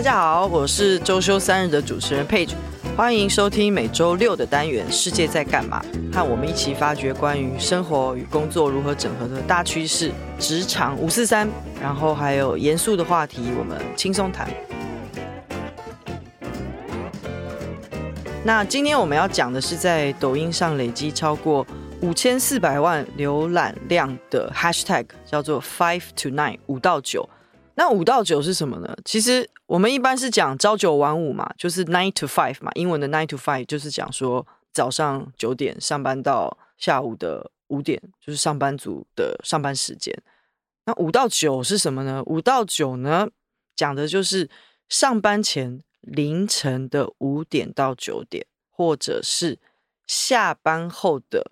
大家好，我是周休三日的主持人 Page，欢迎收听每周六的单元《世界在干嘛》，和我们一起发掘关于生活与工作如何整合的大趋势、职场五四三，然后还有严肃的话题，我们轻松谈。那今天我们要讲的是在抖音上累积超过五千四百万浏览量的 Hashtag，叫做 Five to Nine 五到九。那五到九是什么呢？其实我们一般是讲朝九晚五嘛，就是 nine to five 嘛，英文的 nine to five 就是讲说早上九点上班到下午的五点，就是上班族的上班时间。那五到九是什么呢？五到九呢，讲的就是上班前凌晨的五点到九点，或者是下班后的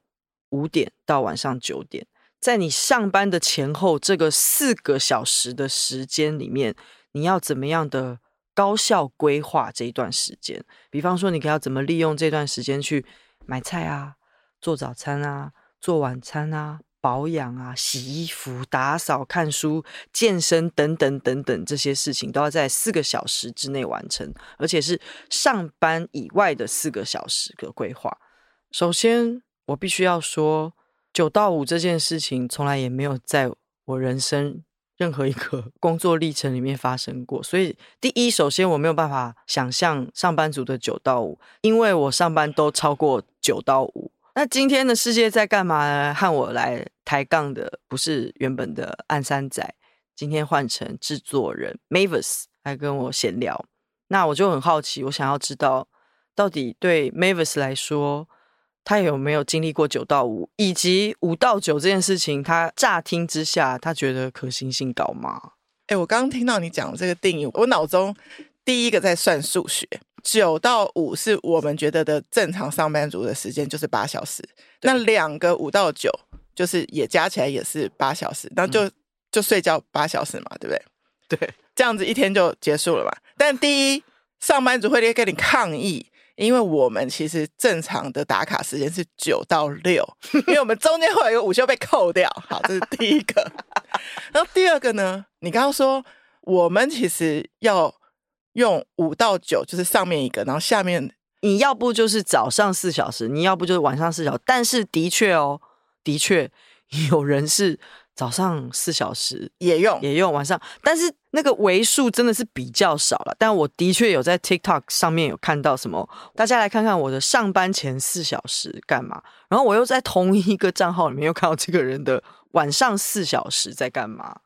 五点到晚上九点。在你上班的前后这个四个小时的时间里面，你要怎么样的高效规划这一段时间？比方说，你可要怎么利用这段时间去买菜啊、做早餐啊、做晚餐啊、保养啊、洗衣服、打扫、看书、健身等等等等这些事情，都要在四个小时之内完成，而且是上班以外的四个小时的规划。首先，我必须要说。九到五这件事情从来也没有在我人生任何一个 工作历程里面发生过，所以第一，首先我没有办法想象上班族的九到五，因为我上班都超过九到五。那今天的世界在干嘛呢？和我来抬杠的不是原本的暗三仔，今天换成制作人 Mavis 来跟我闲聊。那我就很好奇，我想要知道到底对 Mavis 来说。他有没有经历过九到五，以及五到九这件事情？他乍听之下，他觉得可行性高吗？哎，我刚刚听到你讲这个定义，我脑中第一个在算数学。九到五是我们觉得的正常上班族的时间，就是八小时。那两个五到九，就是也加起来也是八小时，那就、嗯、就睡觉八小时嘛，对不对？对，这样子一天就结束了嘛。但第一，上班族会跟你抗议。因为我们其实正常的打卡时间是九到六，因为我们中间会有一个午休被扣掉。好，这是第一个。然后第二个呢，你刚刚说我们其实要用五到九，就是上面一个，然后下面你要不就是早上四小时，你要不就是晚上四小时。但是的确哦，的确有人是。早上四小时也用也用，晚上，但是那个为数真的是比较少了。但我的确有在 TikTok 上面有看到什么，大家来看看我的上班前四小时干嘛。然后我又在同一个账号里面又看到这个人的晚上四小时在干嘛。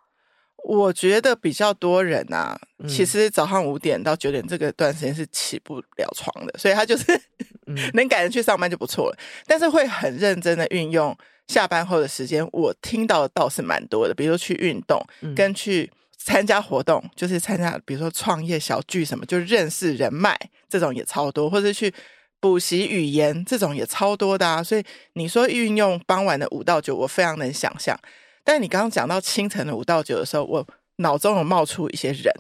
我觉得比较多人啊，其实早上五点到九点这个段时间是起不了床的，所以他就是 能赶着去上班就不错了。但是会很认真的运用。下班后的时间，我听到的倒是蛮多的，比如说去运动，跟去参加活动，就是参加，比如说创业小聚什么，就认识人脉这种也超多，或者去补习语言这种也超多的啊。所以你说运用傍晚的五到九，我非常能想象。但你刚刚讲到清晨的五到九的时候，我脑中有冒出一些人，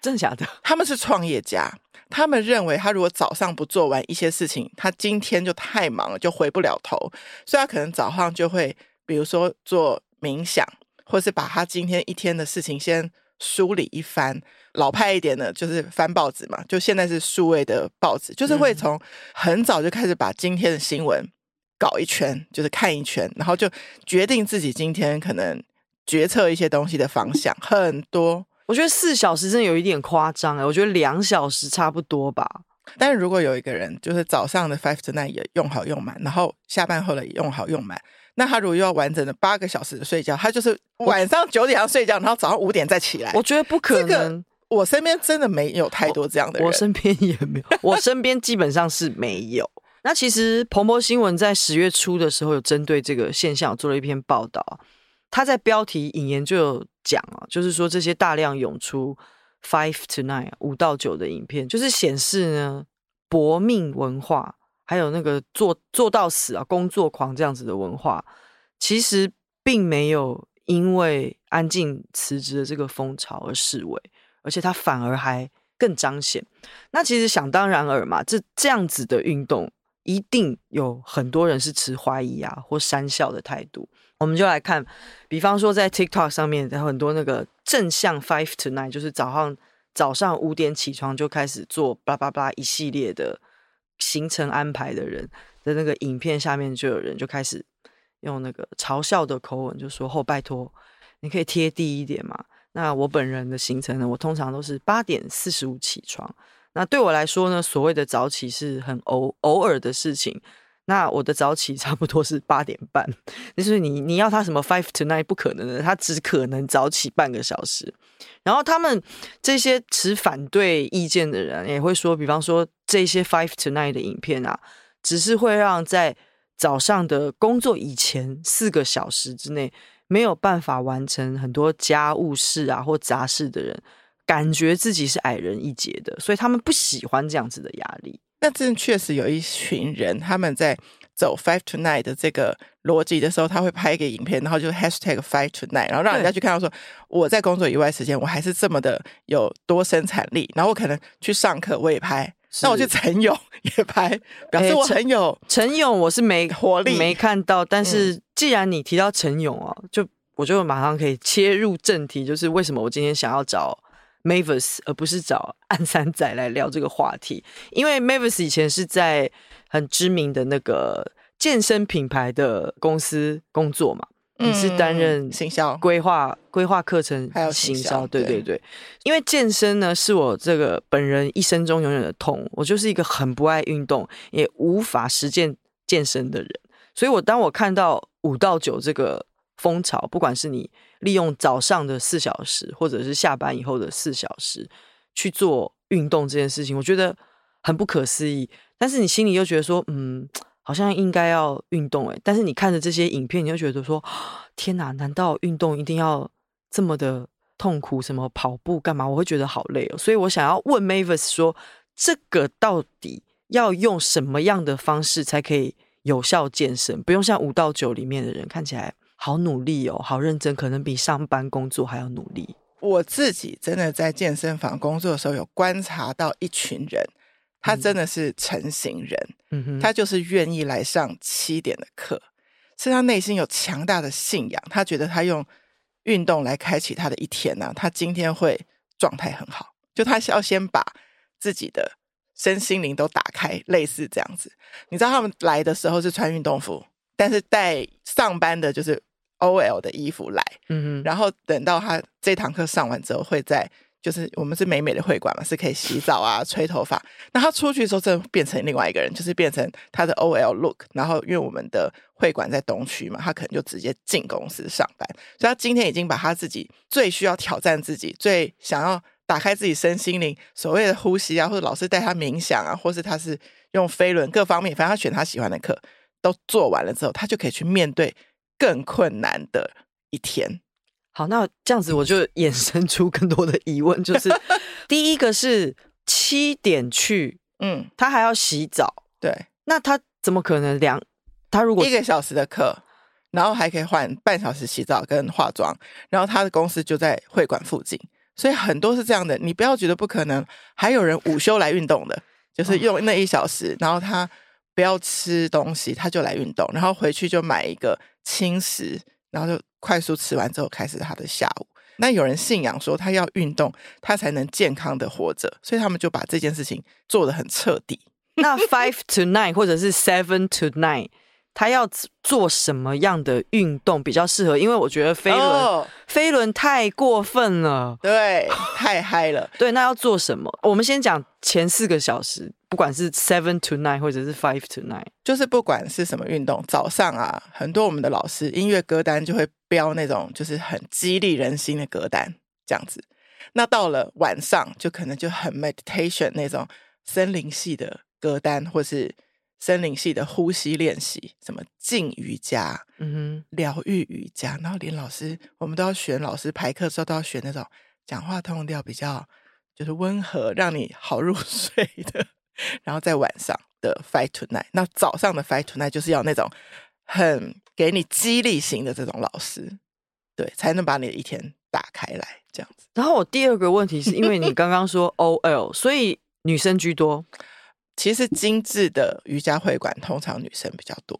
真的假的？他们是创业家。他们认为，他如果早上不做完一些事情，他今天就太忙了，就回不了头。所以，他可能早上就会，比如说做冥想，或是把他今天一天的事情先梳理一番。老派一点的，就是翻报纸嘛。就现在是数位的报纸，就是会从很早就开始把今天的新闻搞一圈，就是看一圈，然后就决定自己今天可能决策一些东西的方向。很多。我觉得四小时真的有一点夸张哎，我觉得两小时差不多吧。但是如果有一个人就是早上的 five to nine 也用好用满，然后下班后的也用好用满，那他如果又要完整的八个小时的睡觉，他就是晚上九点要睡觉，然后早上五点再起来。我觉得不可能。这个我身边真的没有太多这样的人，我，我身边也没有，我身边基本上是没有。那其实彭博新闻在十月初的时候有针对这个现象做了一篇报道，他在标题引言就有。讲啊，就是说这些大量涌出 five to nine 五到九的影片，就是显示呢搏命文化，还有那个做做到死啊工作狂这样子的文化，其实并没有因为安静辞职的这个风潮而示威，而且它反而还更彰显。那其实想当然尔嘛，这这样子的运动一定有很多人是持怀疑啊或讪笑的态度。我们就来看，比方说在 TikTok 上面有很多那个正向 five to nine，就是早上早上五点起床就开始做巴拉巴拉一系列的行程安排的人的那个影片下面，就有人就开始用那个嘲笑的口吻就说：“哦拜托，你可以贴地一点嘛。”那我本人的行程呢，我通常都是八点四十五起床。那对我来说呢，所谓的早起是很偶偶尔的事情。那我的早起差不多是八点半，就是你你要他什么 five to nine 不可能的，他只可能早起半个小时。然后他们这些持反对意见的人也会说，比方说这些 five to nine 的影片啊，只是会让在早上的工作以前四个小时之内没有办法完成很多家务事啊或杂事的人，感觉自己是矮人一截的，所以他们不喜欢这样子的压力。那真确实有一群人，他们在走 five to night 的这个逻辑的时候，他会拍一个影片，然后就 hashtag five to night，然后让人家去看到说，我在工作以外时间，我还是这么的有多生产力。然后我可能去上课，我也拍；那我去晨泳也拍，表示我很有晨泳。我是没活力，没看到。但是既然你提到晨泳哦，就我就马上可以切入正题，就是为什么我今天想要找。Mavis，而不是找 暗三仔来聊这个话题，因为 Mavis 以前是在很知名的那个健身品牌的公司工作嘛，你是担任行销、规划、规划课程还有行销，对对对。因为健身呢，是我这个本人一生中永远的痛，我就是一个很不爱运动，也无法实践健身的人，所以我当我看到五到九这个。风潮，不管是你利用早上的四小时，或者是下班以后的四小时去做运动这件事情，我觉得很不可思议。但是你心里又觉得说，嗯，好像应该要运动诶。但是你看着这些影片，你又觉得说，天哪，难道运动一定要这么的痛苦？什么跑步干嘛？我会觉得好累哦。所以我想要问 Mavis 说，这个到底要用什么样的方式才可以有效健身？不用像五到九里面的人看起来。好努力哦，好认真，可能比上班工作还要努力。我自己真的在健身房工作的时候，有观察到一群人，他真的是成型人，嗯哼，他就是愿意来上七点的课，是他内心有强大的信仰，他觉得他用运动来开启他的一天呢、啊，他今天会状态很好。就他要先把自己的身心灵都打开，类似这样子。你知道他们来的时候是穿运动服，但是带上班的就是。OL 的衣服来，嗯，然后等到他这堂课上完之后，会在就是我们是美美的会馆嘛，是可以洗澡啊、吹头发。那他出去的时候，真的变成另外一个人，就是变成他的 OL look。然后因为我们的会馆在东区嘛，他可能就直接进公司上班。所以他今天已经把他自己最需要挑战自己、最想要打开自己身心灵所谓的呼吸啊，或者老师带他冥想啊，或是他是用飞轮各方面，反正他选他喜欢的课都做完了之后，他就可以去面对。更困难的一天。好，那这样子我就衍生出更多的疑问，就是 第一个是七点去，嗯，他还要洗澡，对，那他怎么可能两？他如果一个小时的课，然后还可以换半小时洗澡跟化妆，然后他的公司就在会馆附近，所以很多是这样的。你不要觉得不可能，还有人午休来运动的，就是用那一小时，然后他不要吃东西，他就来运动，然后回去就买一个。轻食，然后就快速吃完之后开始他的下午。那有人信仰说他要运动，他才能健康的活着，所以他们就把这件事情做得很彻底。那 five to nine 或者是 seven to nine。他要做什么样的运动比较适合？因为我觉得飞轮，oh, 飞轮太过分了，对，太嗨了。对，那要做什么？我们先讲前四个小时，不管是 seven to nine 或者是 five to nine，就是不管是什么运动，早上啊，很多我们的老师音乐歌单就会标那种就是很激励人心的歌单，这样子。那到了晚上，就可能就很 meditation 那种森林系的歌单，或是。森林系的呼吸练习，什么静瑜伽，嗯哼，疗愈瑜伽，然后连老师，我们都要选老师排课的时候都要选那种讲话通调比较就是温和，让你好入睡的。然后在晚上的 Fight Tonight，那早上的 Fight Tonight 就是要那种很给你激励型的这种老师，对，才能把你的一天打开来这样子。然后我第二个问题是因为你刚刚说 OL，所以女生居多。其实精致的瑜伽会馆通常女生比较多，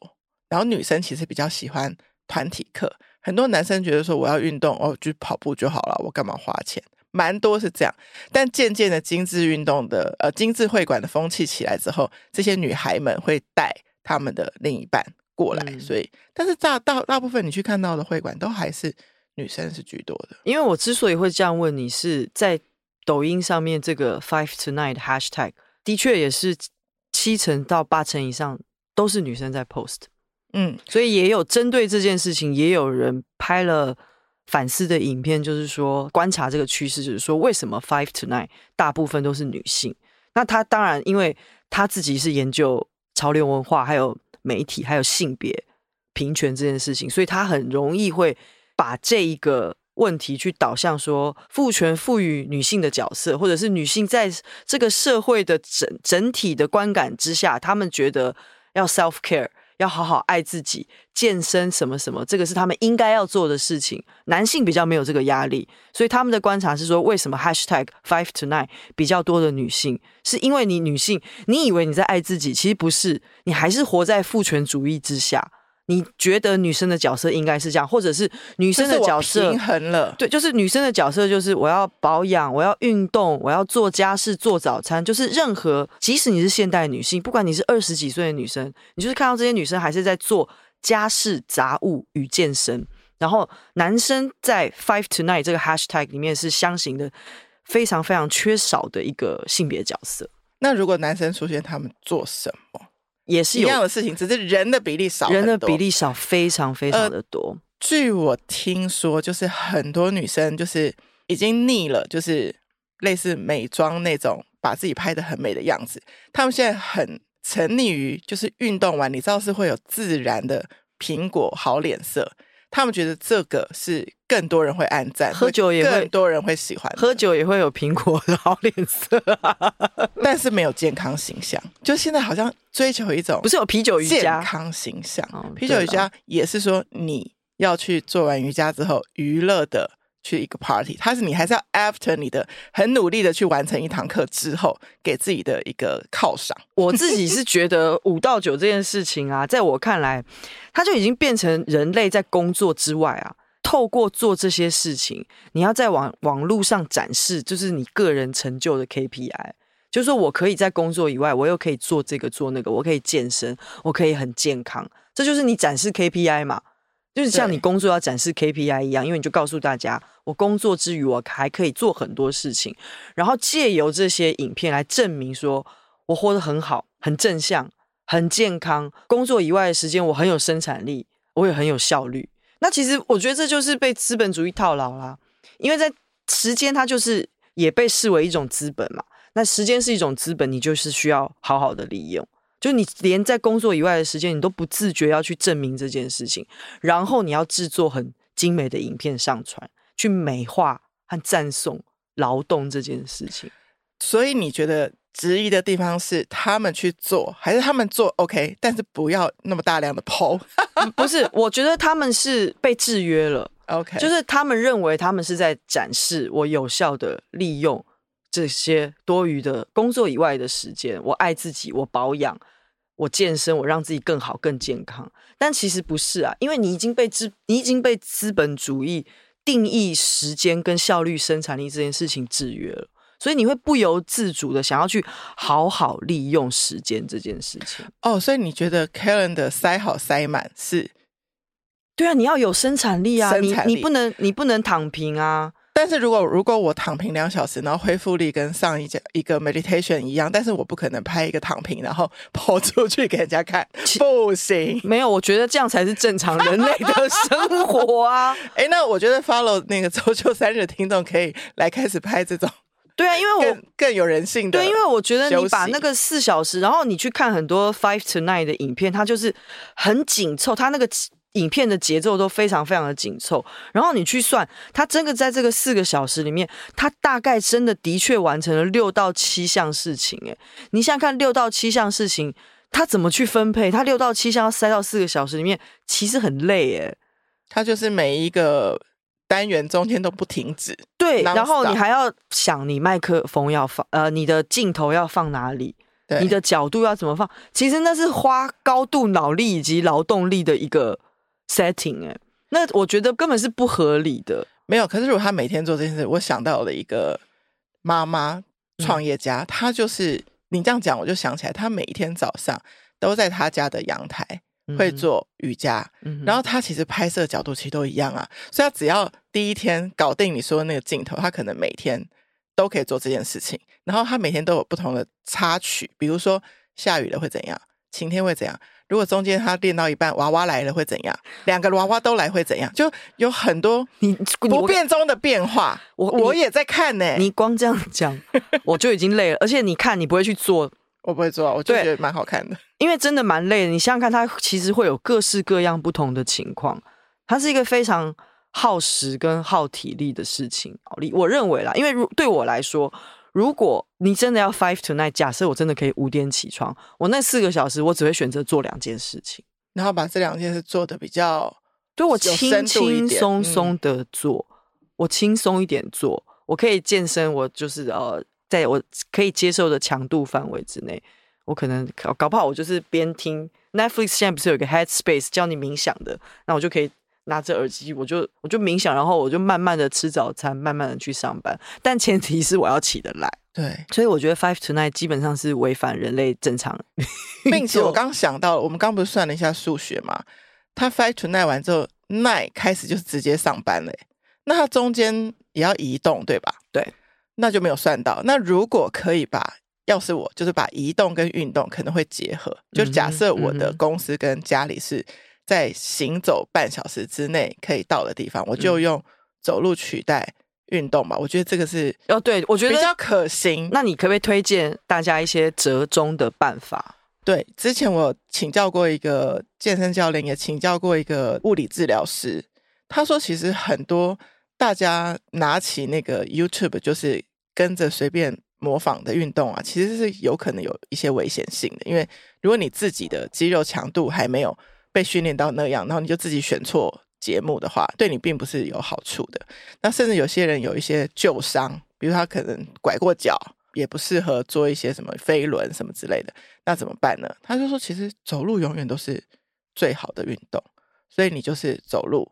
然后女生其实比较喜欢团体课。很多男生觉得说我要运动哦，就跑步就好了，我干嘛花钱？蛮多是这样。但渐渐的，精致运动的呃精致会馆的风气起来之后，这些女孩们会带他们的另一半过来，嗯、所以，但是大大大部分你去看到的会馆都还是女生是居多的。因为我之所以会这样问你，是在抖音上面这个 Five Tonight Hashtag 的确也是七成到八成以上都是女生在 post。嗯，所以也有针对这件事情，也有人拍了反思的影片，就是说观察这个趋势，就是说为什么 Five Tonight 大部分都是女性？那他当然，因为他自己是研究潮流文化，还有媒体，还有性别平权这件事情，所以他很容易会把这一个问题去导向说父权赋予女性的角色，或者是女性在这个社会的整整体的观感之下，他们觉得要 self care。要好好爱自己，健身什么什么，这个是他们应该要做的事情。男性比较没有这个压力，所以他们的观察是说，为什么 Hashtag Five to Nine 比较多的女性，是因为你女性，你以为你在爱自己，其实不是，你还是活在父权主义之下。你觉得女生的角色应该是这样，或者是女生的角色平衡了？对，就是女生的角色就是我要保养，我要运动，我要做家事、做早餐，就是任何，即使你是现代女性，不管你是二十几岁的女生，你就是看到这些女生还是在做家事、杂物与健身。然后男生在 Five Tonight 这个 Hashtag 里面是相形的非常非常缺少的一个性别角色。那如果男生出现，他们做什么？也是一样的事情，只是人的比例少，人的比例少，非常非常的多。呃，据我听说，就是很多女生就是已经腻了，就是类似美妆那种，把自己拍的很美的样子。她们现在很沉溺于，就是运动完，你知道是会有自然的苹果好脸色。他们觉得这个是更多人会按赞，喝酒也会更多人会喜欢，喝酒也会有苹果的好脸色，但是没有健康形象。就现在好像追求一种，不是有啤酒瑜伽健康形象？啤酒瑜伽也是说你要去做完瑜伽之后娱乐的。去一个 party，它是你还是要 after 你的很努力的去完成一堂课之后，给自己的一个犒赏。我自己是觉得五到九这件事情啊，在我看来，它就已经变成人类在工作之外啊，透过做这些事情，你要在网网络上展示，就是你个人成就的 KPI，就是说我可以在工作以外，我又可以做这个做那个，我可以健身，我可以很健康，这就是你展示 KPI 嘛。就是像你工作要展示 KPI 一样，因为你就告诉大家，我工作之余我还可以做很多事情，然后借由这些影片来证明说我活得很好、很正向、很健康。工作以外的时间我很有生产力，我也很有效率。那其实我觉得这就是被资本主义套牢啦，因为在时间它就是也被视为一种资本嘛。那时间是一种资本，你就是需要好好的利用。就你连在工作以外的时间，你都不自觉要去证明这件事情，然后你要制作很精美的影片上传，去美化和赞颂劳动这件事情。所以你觉得质疑的地方是他们去做，还是他们做 OK？但是不要那么大量的 po。不是，我觉得他们是被制约了。OK，就是他们认为他们是在展示我有效的利用这些多余的工作以外的时间，我爱自己，我保养。我健身，我让自己更好、更健康，但其实不是啊，因为你已经被资，你已经被资本主义定义时间跟效率、生产力这件事情制约了，所以你会不由自主的想要去好好利用时间这件事情。哦，所以你觉得 calendar 塞好塞满是？对啊，你要有生产力啊，力，你你不能你不能躺平啊。但是如果如果我躺平两小时，然后恢复力跟上一节一个 meditation 一样，但是我不可能拍一个躺平，然后跑出去给人家看，不行。没有，我觉得这样才是正常人类的生活啊。哎、欸，那我觉得 follow 那个周休三日的听众可以来开始拍这种，对啊，因为我更，更有人性的。对，因为我觉得你把那个四小时，然后你去看很多 five Tonight 的影片，它就是很紧凑，它那个。影片的节奏都非常非常的紧凑，然后你去算，他真的在这个四个小时里面，他大概真的的确完成了六到七项事情。诶，你想想看，六到七项事情，他怎么去分配？他六到七项要塞到四个小时里面，其实很累诶。他就是每一个单元中间都不停止，对，然后你还要想你麦克风要放，呃，你的镜头要放哪里，对，你的角度要怎么放？其实那是花高度脑力以及劳动力的一个。Setting 哎，那我觉得根本是不合理的。没有。可是如果他每天做这件事，我想到了一个妈妈创业家，她、嗯、就是你这样讲，我就想起来，她每一天早上都在她家的阳台会做瑜伽，然后她其实拍摄角度其实都一样啊，所以她只要第一天搞定你说的那个镜头，她可能每天都可以做这件事情。然后她每天都有不同的插曲，比如说下雨了会怎样，晴天会怎样。如果中间他练到一半，娃娃来了会怎样？两个娃娃都来会怎样？就有很多你不变中的变化。我我也在看呢、欸。你光这样讲，我就已经累了。而且你看，你不会去做，我不会做，我就觉得蛮好看的。因为真的蛮累的。你想想看，它其实会有各式各样不同的情况。它是一个非常耗时跟耗体力的事情。我认为啦，因为如对我来说。如果你真的要 five tonight，假设我真的可以五点起床，我那四个小时我只会选择做两件事情，然后把这两件事做的比较，对我轻轻松松的做，嗯、我轻松一点做，我可以健身，我就是呃，在我可以接受的强度范围之内，我可能搞搞不好我就是边听 Netflix，现在不是有个 Headspace 教你冥想的，那我就可以。拿着耳机，我就我就冥想，然后我就慢慢的吃早餐，慢慢的去上班。但前提是我要起得来。对，所以我觉得 Five Tonight 基本上是违反人类正常。并且我刚想到，我们刚不是算了一下数学嘛？他 Five Tonight 完之后，Night 开始就是直接上班嘞。那他中间也要移动，对吧？对，那就没有算到。那如果可以把，要是我就是把移动跟运动可能会结合，就假设我的公司跟家里是。在行走半小时之内可以到的地方，我就用走路取代运动吧。嗯、我觉得这个是哦，对，我觉得比较可行。那你可不可以推荐大家一些折中的办法？对，之前我请教过一个健身教练，也请教过一个物理治疗师。他说，其实很多大家拿起那个 YouTube 就是跟着随便模仿的运动啊，其实是有可能有一些危险性的。因为如果你自己的肌肉强度还没有被训练到那样，然后你就自己选错节目的话，对你并不是有好处的。那甚至有些人有一些旧伤，比如他可能拐过脚，也不适合做一些什么飞轮什么之类的，那怎么办呢？他就说，其实走路永远都是最好的运动，所以你就是走路。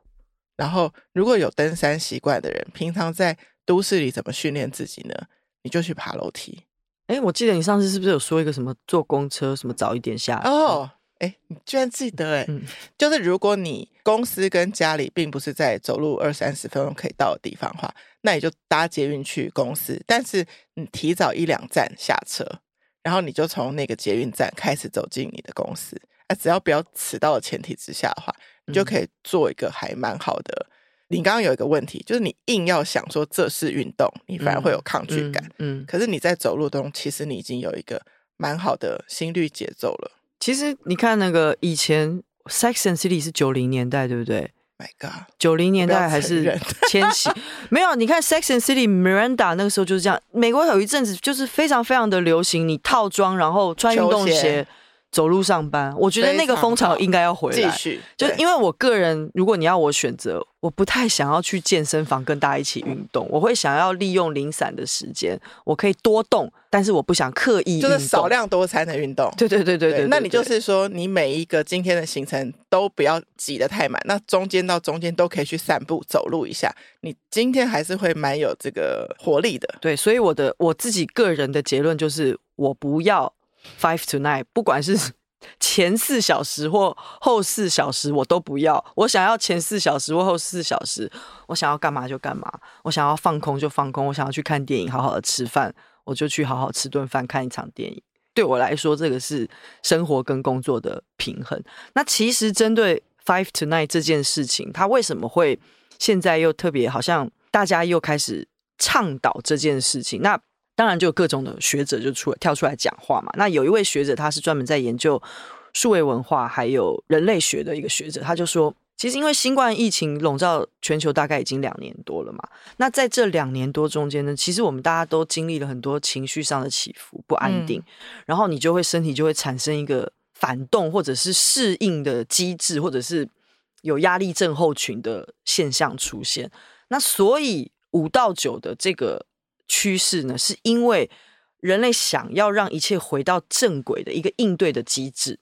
然后如果有登山习惯的人，平常在都市里怎么训练自己呢？你就去爬楼梯。哎，我记得你上次是不是有说一个什么坐公车，什么早一点下哦？哎，你居然记得哎！嗯、就是如果你公司跟家里并不是在走路二三十分钟可以到的地方的话，那你就搭捷运去公司。但是你提早一两站下车，然后你就从那个捷运站开始走进你的公司。啊，只要不要迟到的前提之下的话，你就可以做一个还蛮好的。嗯、你刚刚有一个问题，就是你硬要想说这是运动，你反而会有抗拒感。嗯，嗯嗯，可是你在走路中，其实你已经有一个蛮好的心率节奏了。其实你看那个以前《Sex and City》是九零年代，对不对？My God，九零年代还是 千禧？没有，你看《Sex and City》Miranda 那个时候就是这样。美国有一阵子就是非常非常的流行，你套装然后穿运动鞋。走路上班，我觉得那个风潮应该要回来。继续，就因为我个人，如果你要我选择，我不太想要去健身房跟大家一起运动，我会想要利用零散的时间，我可以多动，但是我不想刻意就是少量多餐的运动。对对对对对，对，那你就是说，你每一个今天的行程都不要挤得太满，那中间到中间都可以去散步走路一下，你今天还是会蛮有这个活力的。对，所以我的我自己个人的结论就是，我不要。Five to nine，不管是 前四小时或后四小时，我都不要。我想要前四小时或后四小时，我想要干嘛就干嘛。我想要放空就放空，我想要去看电影，好好的吃饭，我就去好好吃顿饭，看一场电影。对我来说，这个是生活跟工作的平衡。那其实针对 Five to nine 这件事情，它为什么会现在又特别好像大家又开始倡导这件事情？那当然，就有各种的学者就出来跳出来讲话嘛。那有一位学者，他是专门在研究数位文化还有人类学的一个学者，他就说，其实因为新冠疫情笼罩全球大概已经两年多了嘛。那在这两年多中间呢，其实我们大家都经历了很多情绪上的起伏、不安定，嗯、然后你就会身体就会产生一个反动或者是适应的机制，或者是有压力症候群的现象出现。那所以五到九的这个。趋势呢，是因为人类想要让一切回到正轨的一个应对的机制。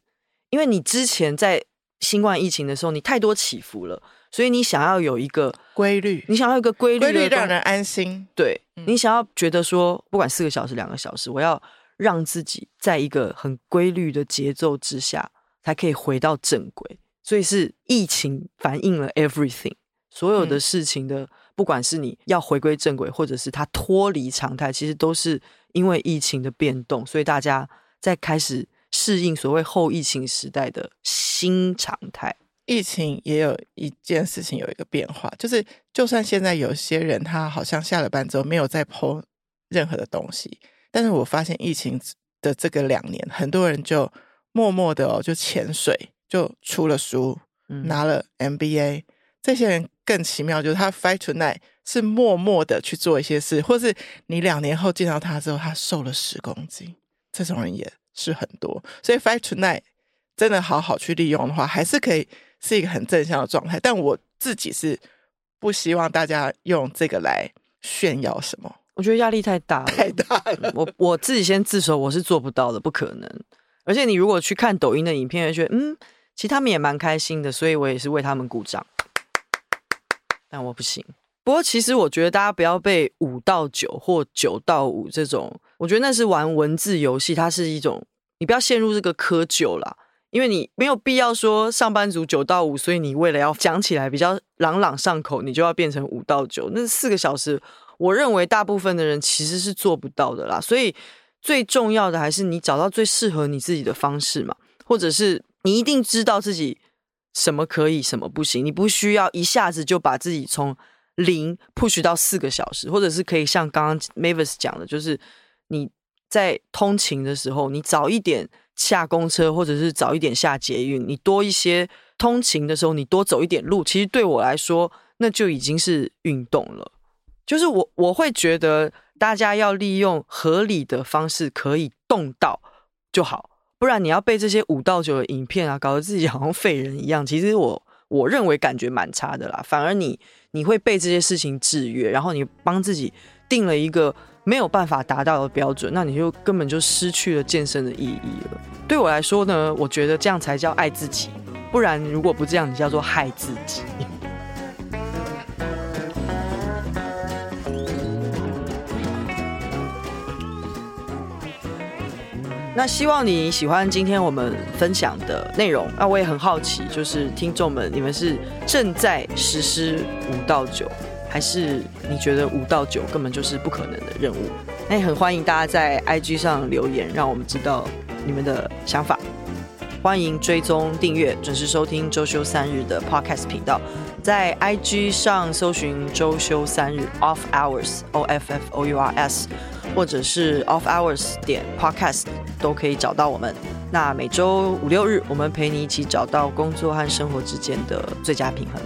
因为你之前在新冠疫情的时候，你太多起伏了，所以你想要有一个规律，你想要一个规律，规律让人安心。对，你想要觉得说，不管四个小时、两个小时，我要让自己在一个很规律的节奏之下，才可以回到正轨。所以是疫情反映了 everything，所有的事情的，不管是你要回归正轨，或者是它脱离常态，其实都是因为疫情的变动，所以大家在开始适应所谓后疫情时代的新常态。疫情也有一件事情有一个变化，就是就算现在有些人他好像下了班之后没有再 po 任何的东西，但是我发现疫情的这个两年，很多人就默默的哦就潜水。就出了书，拿了 MBA，嗯。这些人更奇妙，就是他 fight tonight 是默默的去做一些事，或是你两年后见到他之后，他瘦了十公斤，这种人也是很多。所以 fight tonight 真的好好去利用的话，还是可以是一个很正向的状态。但我自己是不希望大家用这个来炫耀什么，我觉得压力太大了，太大了。我我自己先自首，我是做不到的，不可能。而且你如果去看抖音的影片，会觉得嗯。其实他们也蛮开心的，所以我也是为他们鼓掌。但我不行。不过，其实我觉得大家不要被五到九或九到五这种，我觉得那是玩文字游戏，它是一种，你不要陷入这个窠臼啦，因为你没有必要说上班族九到五，所以你为了要讲起来比较朗朗上口，你就要变成五到九。那四个小时，我认为大部分的人其实是做不到的啦。所以最重要的还是你找到最适合你自己的方式嘛，或者是。你一定知道自己什么可以，什么不行。你不需要一下子就把自己从零 push 到四个小时，或者是可以像刚刚 Mavis 讲的，就是你在通勤的时候，你早一点下公车，或者是早一点下捷运，你多一些通勤的时候，你多走一点路，其实对我来说，那就已经是运动了。就是我我会觉得，大家要利用合理的方式可以动到就好。不然你要被这些五到九的影片啊，搞得自己好像废人一样。其实我我认为感觉蛮差的啦。反而你你会被这些事情制约，然后你帮自己定了一个没有办法达到的标准，那你就根本就失去了健身的意义了。对我来说呢，我觉得这样才叫爱自己。不然如果不这样，你叫做害自己。那希望你喜欢今天我们分享的内容。那我也很好奇，就是听众们，你们是正在实施五到九，还是你觉得五到九根本就是不可能的任务？那也很欢迎大家在 IG 上留言，让我们知道你们的想法。欢迎追踪订阅，准时收听周休三日的 Podcast 频道，在 IG 上搜寻周休三日 Off Hours O F F O U R S。或者是 off hours 点 podcast 都可以找到我们。那每周五六日，我们陪你一起找到工作和生活之间的最佳平衡。